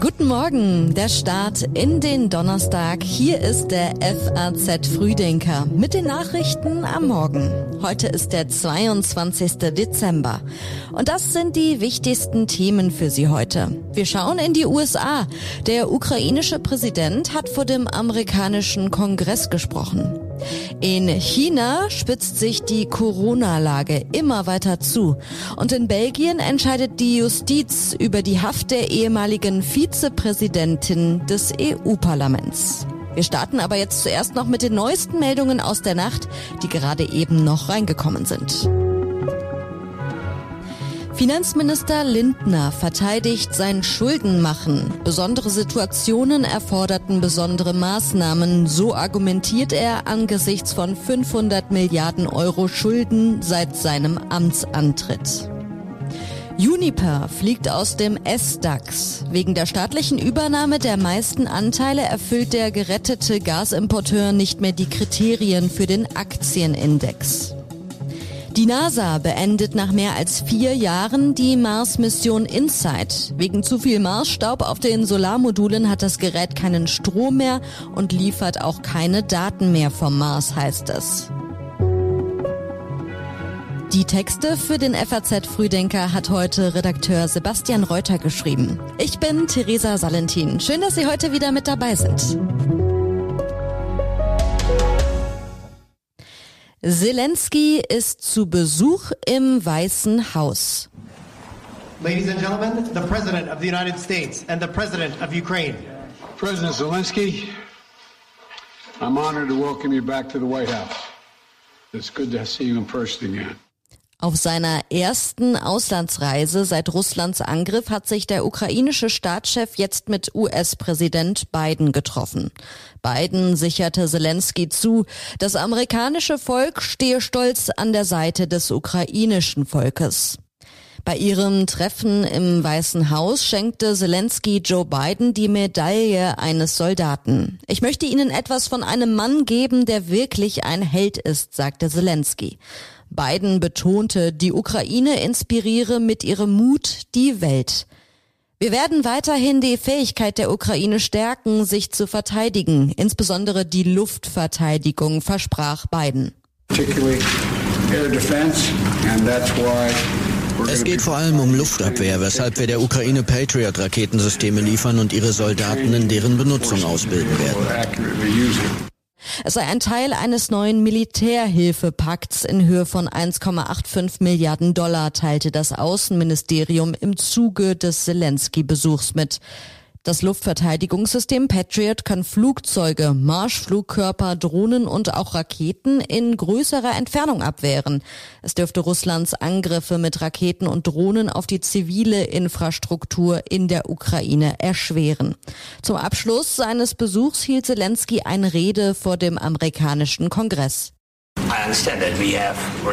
Guten Morgen, der Start in den Donnerstag. Hier ist der FAZ Frühdenker mit den Nachrichten am Morgen. Heute ist der 22. Dezember. Und das sind die wichtigsten Themen für Sie heute. Wir schauen in die USA. Der ukrainische Präsident hat vor dem amerikanischen Kongress gesprochen. In China spitzt sich die Corona-Lage immer weiter zu. Und in Belgien entscheidet die Justiz über die Haft der ehemaligen Vizepräsidentin des EU-Parlaments. Wir starten aber jetzt zuerst noch mit den neuesten Meldungen aus der Nacht, die gerade eben noch reingekommen sind. Finanzminister Lindner verteidigt sein Schuldenmachen. Besondere Situationen erforderten besondere Maßnahmen. So argumentiert er angesichts von 500 Milliarden Euro Schulden seit seinem Amtsantritt. Uniper fliegt aus dem S-DAX. Wegen der staatlichen Übernahme der meisten Anteile erfüllt der gerettete Gasimporteur nicht mehr die Kriterien für den Aktienindex. Die NASA beendet nach mehr als vier Jahren die Mars-Mission InSight. Wegen zu viel Marsstaub auf den Solarmodulen hat das Gerät keinen Strom mehr und liefert auch keine Daten mehr vom Mars, heißt es. Die Texte für den FAZ Frühdenker hat heute Redakteur Sebastian Reuter geschrieben. Ich bin Theresa Salentin. Schön, dass Sie heute wieder mit dabei sind. Zelensky ist zu Besuch im Weißen Haus. Ladies and gentlemen, the President of the United States and the President of Ukraine. President Zelensky, I'm honored to welcome you back to the White House. It's good to see you in person again. Auf seiner ersten Auslandsreise seit Russlands Angriff hat sich der ukrainische Staatschef jetzt mit US-Präsident Biden getroffen. Biden sicherte Zelensky zu, das amerikanische Volk stehe stolz an der Seite des ukrainischen Volkes. Bei ihrem Treffen im Weißen Haus schenkte Zelensky Joe Biden die Medaille eines Soldaten. Ich möchte Ihnen etwas von einem Mann geben, der wirklich ein Held ist, sagte Zelensky. Biden betonte, die Ukraine inspiriere mit ihrem Mut die Welt. Wir werden weiterhin die Fähigkeit der Ukraine stärken, sich zu verteidigen, insbesondere die Luftverteidigung, versprach Biden. Es geht vor allem um Luftabwehr, weshalb wir der Ukraine Patriot-Raketensysteme liefern und ihre Soldaten in deren Benutzung ausbilden werden. Es sei ein Teil eines neuen Militärhilfepakts in Höhe von 1,85 Milliarden Dollar, teilte das Außenministerium im Zuge des Zelensky-Besuchs mit. Das Luftverteidigungssystem Patriot kann Flugzeuge, Marschflugkörper, Drohnen und auch Raketen in größerer Entfernung abwehren. Es dürfte Russlands Angriffe mit Raketen und Drohnen auf die zivile Infrastruktur in der Ukraine erschweren. Zum Abschluss seines Besuchs hielt Zelensky eine Rede vor dem amerikanischen Kongress.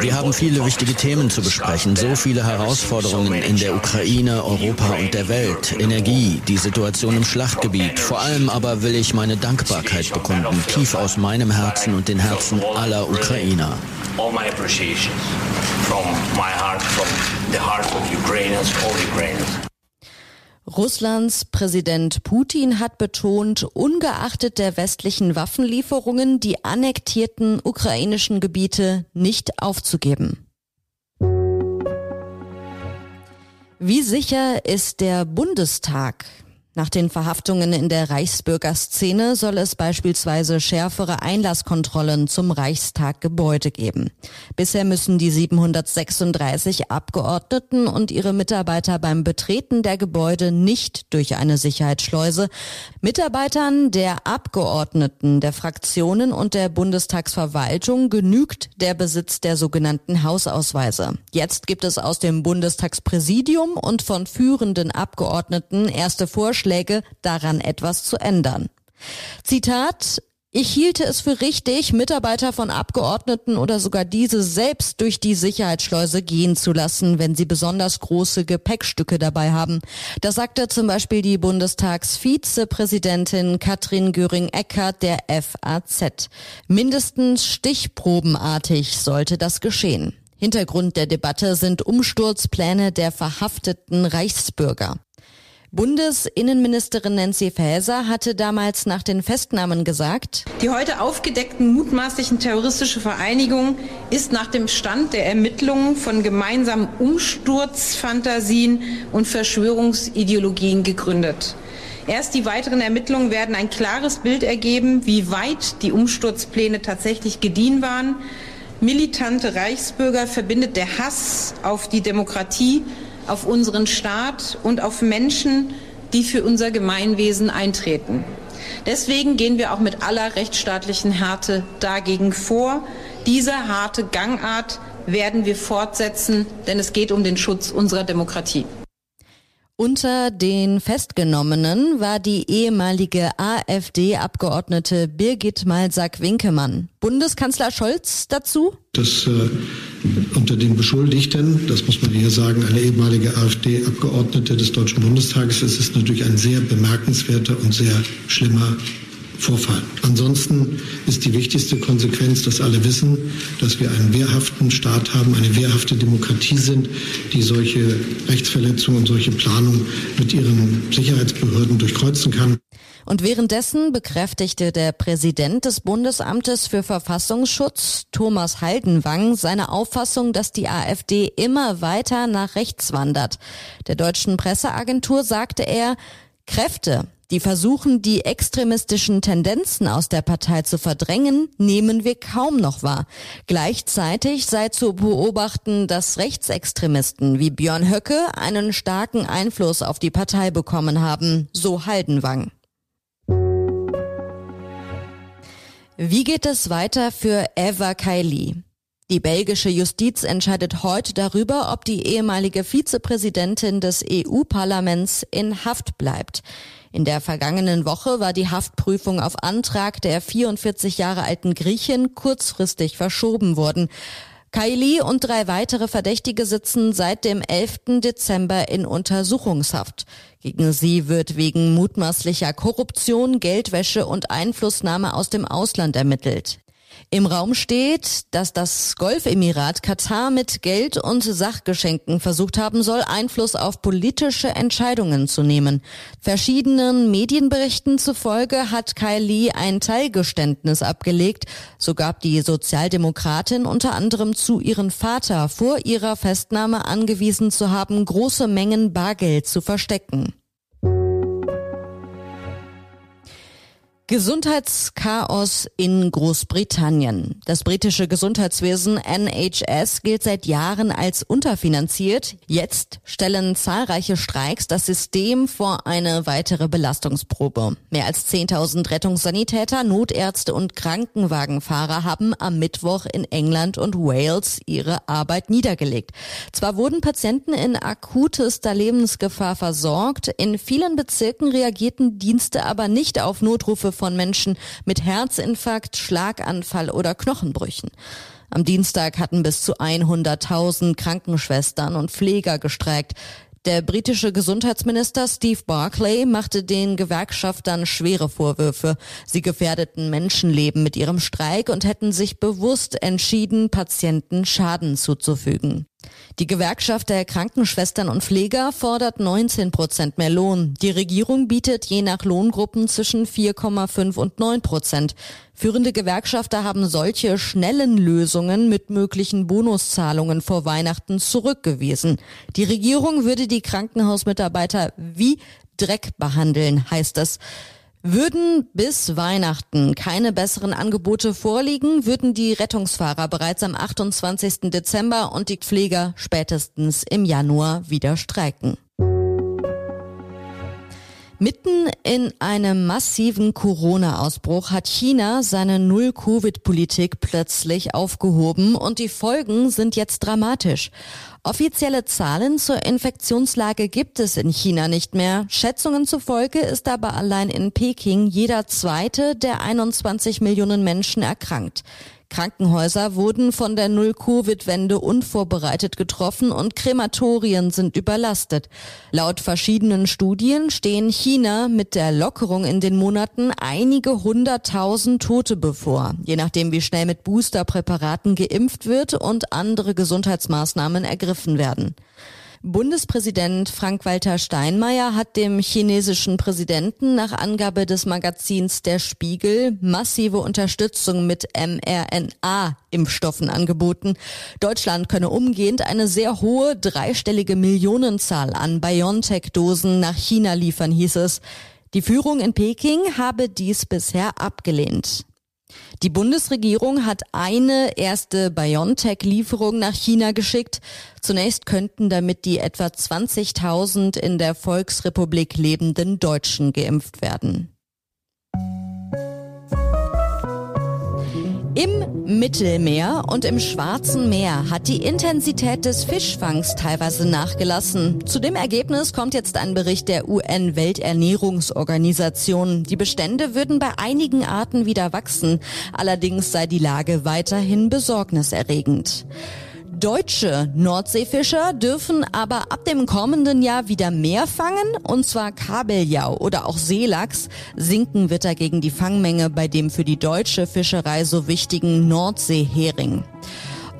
Wir haben viele wichtige Themen zu besprechen, so viele Herausforderungen in der Ukraine, Europa und der Welt, Energie, die Situation im Schlachtgebiet. Vor allem aber will ich meine Dankbarkeit bekunden, tief aus meinem Herzen und den Herzen aller Ukrainer. All Russlands Präsident Putin hat betont, ungeachtet der westlichen Waffenlieferungen die annektierten ukrainischen Gebiete nicht aufzugeben. Wie sicher ist der Bundestag? Nach den Verhaftungen in der Reichsbürgerszene soll es beispielsweise schärfere Einlasskontrollen zum Reichstaggebäude geben. Bisher müssen die 736 Abgeordneten und ihre Mitarbeiter beim Betreten der Gebäude nicht durch eine Sicherheitsschleuse. Mitarbeitern der Abgeordneten, der Fraktionen und der Bundestagsverwaltung genügt der Besitz der sogenannten Hausausweise. Jetzt gibt es aus dem Bundestagspräsidium und von führenden Abgeordneten erste Vorschläge Vorschläge, daran etwas zu ändern. Zitat ich hielte es für richtig, Mitarbeiter von Abgeordneten oder sogar diese selbst durch die Sicherheitsschleuse gehen zu lassen, wenn sie besonders große Gepäckstücke dabei haben. Das sagte zum Beispiel die Bundestagsvizepräsidentin Katrin Göring-Eckardt der FAZ. Mindestens stichprobenartig sollte das geschehen. Hintergrund der Debatte sind Umsturzpläne der verhafteten Reichsbürger. Bundesinnenministerin Nancy Faeser hatte damals nach den Festnahmen gesagt, die heute aufgedeckten mutmaßlichen terroristische Vereinigung ist nach dem Stand der Ermittlungen von gemeinsamen Umsturzfantasien und Verschwörungsideologien gegründet. Erst die weiteren Ermittlungen werden ein klares Bild ergeben, wie weit die Umsturzpläne tatsächlich gediehen waren. Militante Reichsbürger verbindet der Hass auf die Demokratie auf unseren Staat und auf Menschen, die für unser Gemeinwesen eintreten. Deswegen gehen wir auch mit aller rechtsstaatlichen Härte dagegen vor. Diese harte Gangart werden wir fortsetzen, denn es geht um den Schutz unserer Demokratie. Unter den Festgenommenen war die ehemalige AfD-Abgeordnete Birgit Malsack-Winkemann. Bundeskanzler Scholz dazu? Das äh, unter den Beschuldigten, das muss man hier sagen, eine ehemalige AfD-Abgeordnete des Deutschen Bundestages. Es ist natürlich ein sehr bemerkenswerter und sehr schlimmer Vorfall. Ansonsten ist die wichtigste Konsequenz, dass alle wissen, dass wir einen wehrhaften Staat haben, eine wehrhafte Demokratie sind, die solche Rechtsverletzungen und solche Planungen mit ihren Sicherheitsbehörden durchkreuzen kann. Und währenddessen bekräftigte der Präsident des Bundesamtes für Verfassungsschutz, Thomas Haldenwang, seine Auffassung, dass die AfD immer weiter nach rechts wandert. Der deutschen Presseagentur sagte er, Kräfte, die versuchen, die extremistischen Tendenzen aus der Partei zu verdrängen, nehmen wir kaum noch wahr. Gleichzeitig sei zu beobachten, dass Rechtsextremisten wie Björn Höcke einen starken Einfluss auf die Partei bekommen haben, so Haldenwang. Wie geht es weiter für Eva Kaili? Die belgische Justiz entscheidet heute darüber, ob die ehemalige Vizepräsidentin des EU-Parlaments in Haft bleibt. In der vergangenen Woche war die Haftprüfung auf Antrag der 44 Jahre alten Griechin kurzfristig verschoben worden. Kaili und drei weitere Verdächtige sitzen seit dem 11. Dezember in Untersuchungshaft. Gegen sie wird wegen mutmaßlicher Korruption, Geldwäsche und Einflussnahme aus dem Ausland ermittelt. Im Raum steht, dass das Golfemirat Katar mit Geld und Sachgeschenken versucht haben soll, Einfluss auf politische Entscheidungen zu nehmen. Verschiedenen Medienberichten zufolge hat Kylie ein Teilgeständnis abgelegt. So gab die Sozialdemokratin unter anderem zu, ihren Vater vor ihrer Festnahme angewiesen zu haben, große Mengen Bargeld zu verstecken. Gesundheitschaos in Großbritannien. Das britische Gesundheitswesen NHS gilt seit Jahren als unterfinanziert. Jetzt stellen zahlreiche Streiks das System vor eine weitere Belastungsprobe. Mehr als 10.000 Rettungssanitäter, Notärzte und Krankenwagenfahrer haben am Mittwoch in England und Wales ihre Arbeit niedergelegt. Zwar wurden Patienten in akutester Lebensgefahr versorgt, in vielen Bezirken reagierten Dienste aber nicht auf Notrufe von Menschen mit Herzinfarkt, Schlaganfall oder Knochenbrüchen. Am Dienstag hatten bis zu 100.000 Krankenschwestern und Pfleger gestreikt. Der britische Gesundheitsminister Steve Barclay machte den Gewerkschaftern schwere Vorwürfe. Sie gefährdeten Menschenleben mit ihrem Streik und hätten sich bewusst entschieden, Patienten Schaden zuzufügen. Die Gewerkschaft der Krankenschwestern und Pfleger fordert 19 Prozent mehr Lohn. Die Regierung bietet je nach Lohngruppen zwischen 4,5 und 9 Prozent. Führende Gewerkschafter haben solche schnellen Lösungen mit möglichen Bonuszahlungen vor Weihnachten zurückgewiesen. Die Regierung würde die Krankenhausmitarbeiter wie Dreck behandeln, heißt es. Würden bis Weihnachten keine besseren Angebote vorliegen, würden die Rettungsfahrer bereits am 28. Dezember und die Pfleger spätestens im Januar wieder streiken. Mitten in einem massiven Corona-Ausbruch hat China seine Null-Covid-Politik plötzlich aufgehoben und die Folgen sind jetzt dramatisch. Offizielle Zahlen zur Infektionslage gibt es in China nicht mehr. Schätzungen zufolge ist aber allein in Peking jeder zweite der 21 Millionen Menschen erkrankt. Krankenhäuser wurden von der Null-Covid-Wende unvorbereitet getroffen und Krematorien sind überlastet. Laut verschiedenen Studien stehen China mit der Lockerung in den Monaten einige hunderttausend Tote bevor, je nachdem wie schnell mit Boosterpräparaten geimpft wird und andere Gesundheitsmaßnahmen ergriffen werden. Bundespräsident Frank-Walter Steinmeier hat dem chinesischen Präsidenten nach Angabe des Magazins Der Spiegel massive Unterstützung mit mRNA-Impfstoffen angeboten. Deutschland könne umgehend eine sehr hohe dreistellige Millionenzahl an BioNTech-Dosen nach China liefern, hieß es. Die Führung in Peking habe dies bisher abgelehnt. Die Bundesregierung hat eine erste BioNTech-Lieferung nach China geschickt. Zunächst könnten damit die etwa 20.000 in der Volksrepublik lebenden Deutschen geimpft werden. Im Mittelmeer und im Schwarzen Meer hat die Intensität des Fischfangs teilweise nachgelassen. Zu dem Ergebnis kommt jetzt ein Bericht der UN-Welternährungsorganisation. Die Bestände würden bei einigen Arten wieder wachsen. Allerdings sei die Lage weiterhin besorgniserregend. Deutsche Nordseefischer dürfen aber ab dem kommenden Jahr wieder mehr fangen, und zwar Kabeljau oder auch Seelachs. Sinken wird dagegen die Fangmenge bei dem für die deutsche Fischerei so wichtigen Nordseehering.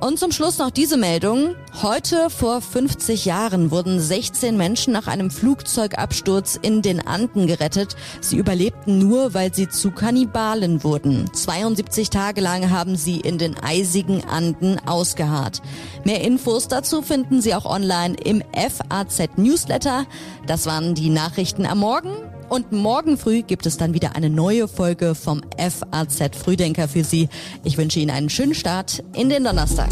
Und zum Schluss noch diese Meldung. Heute vor 50 Jahren wurden 16 Menschen nach einem Flugzeugabsturz in den Anden gerettet. Sie überlebten nur, weil sie zu Kannibalen wurden. 72 Tage lang haben sie in den eisigen Anden ausgeharrt. Mehr Infos dazu finden Sie auch online im FAZ Newsletter. Das waren die Nachrichten am Morgen. Und morgen früh gibt es dann wieder eine neue Folge vom FAZ Frühdenker für Sie. Ich wünsche Ihnen einen schönen Start in den Donnerstag.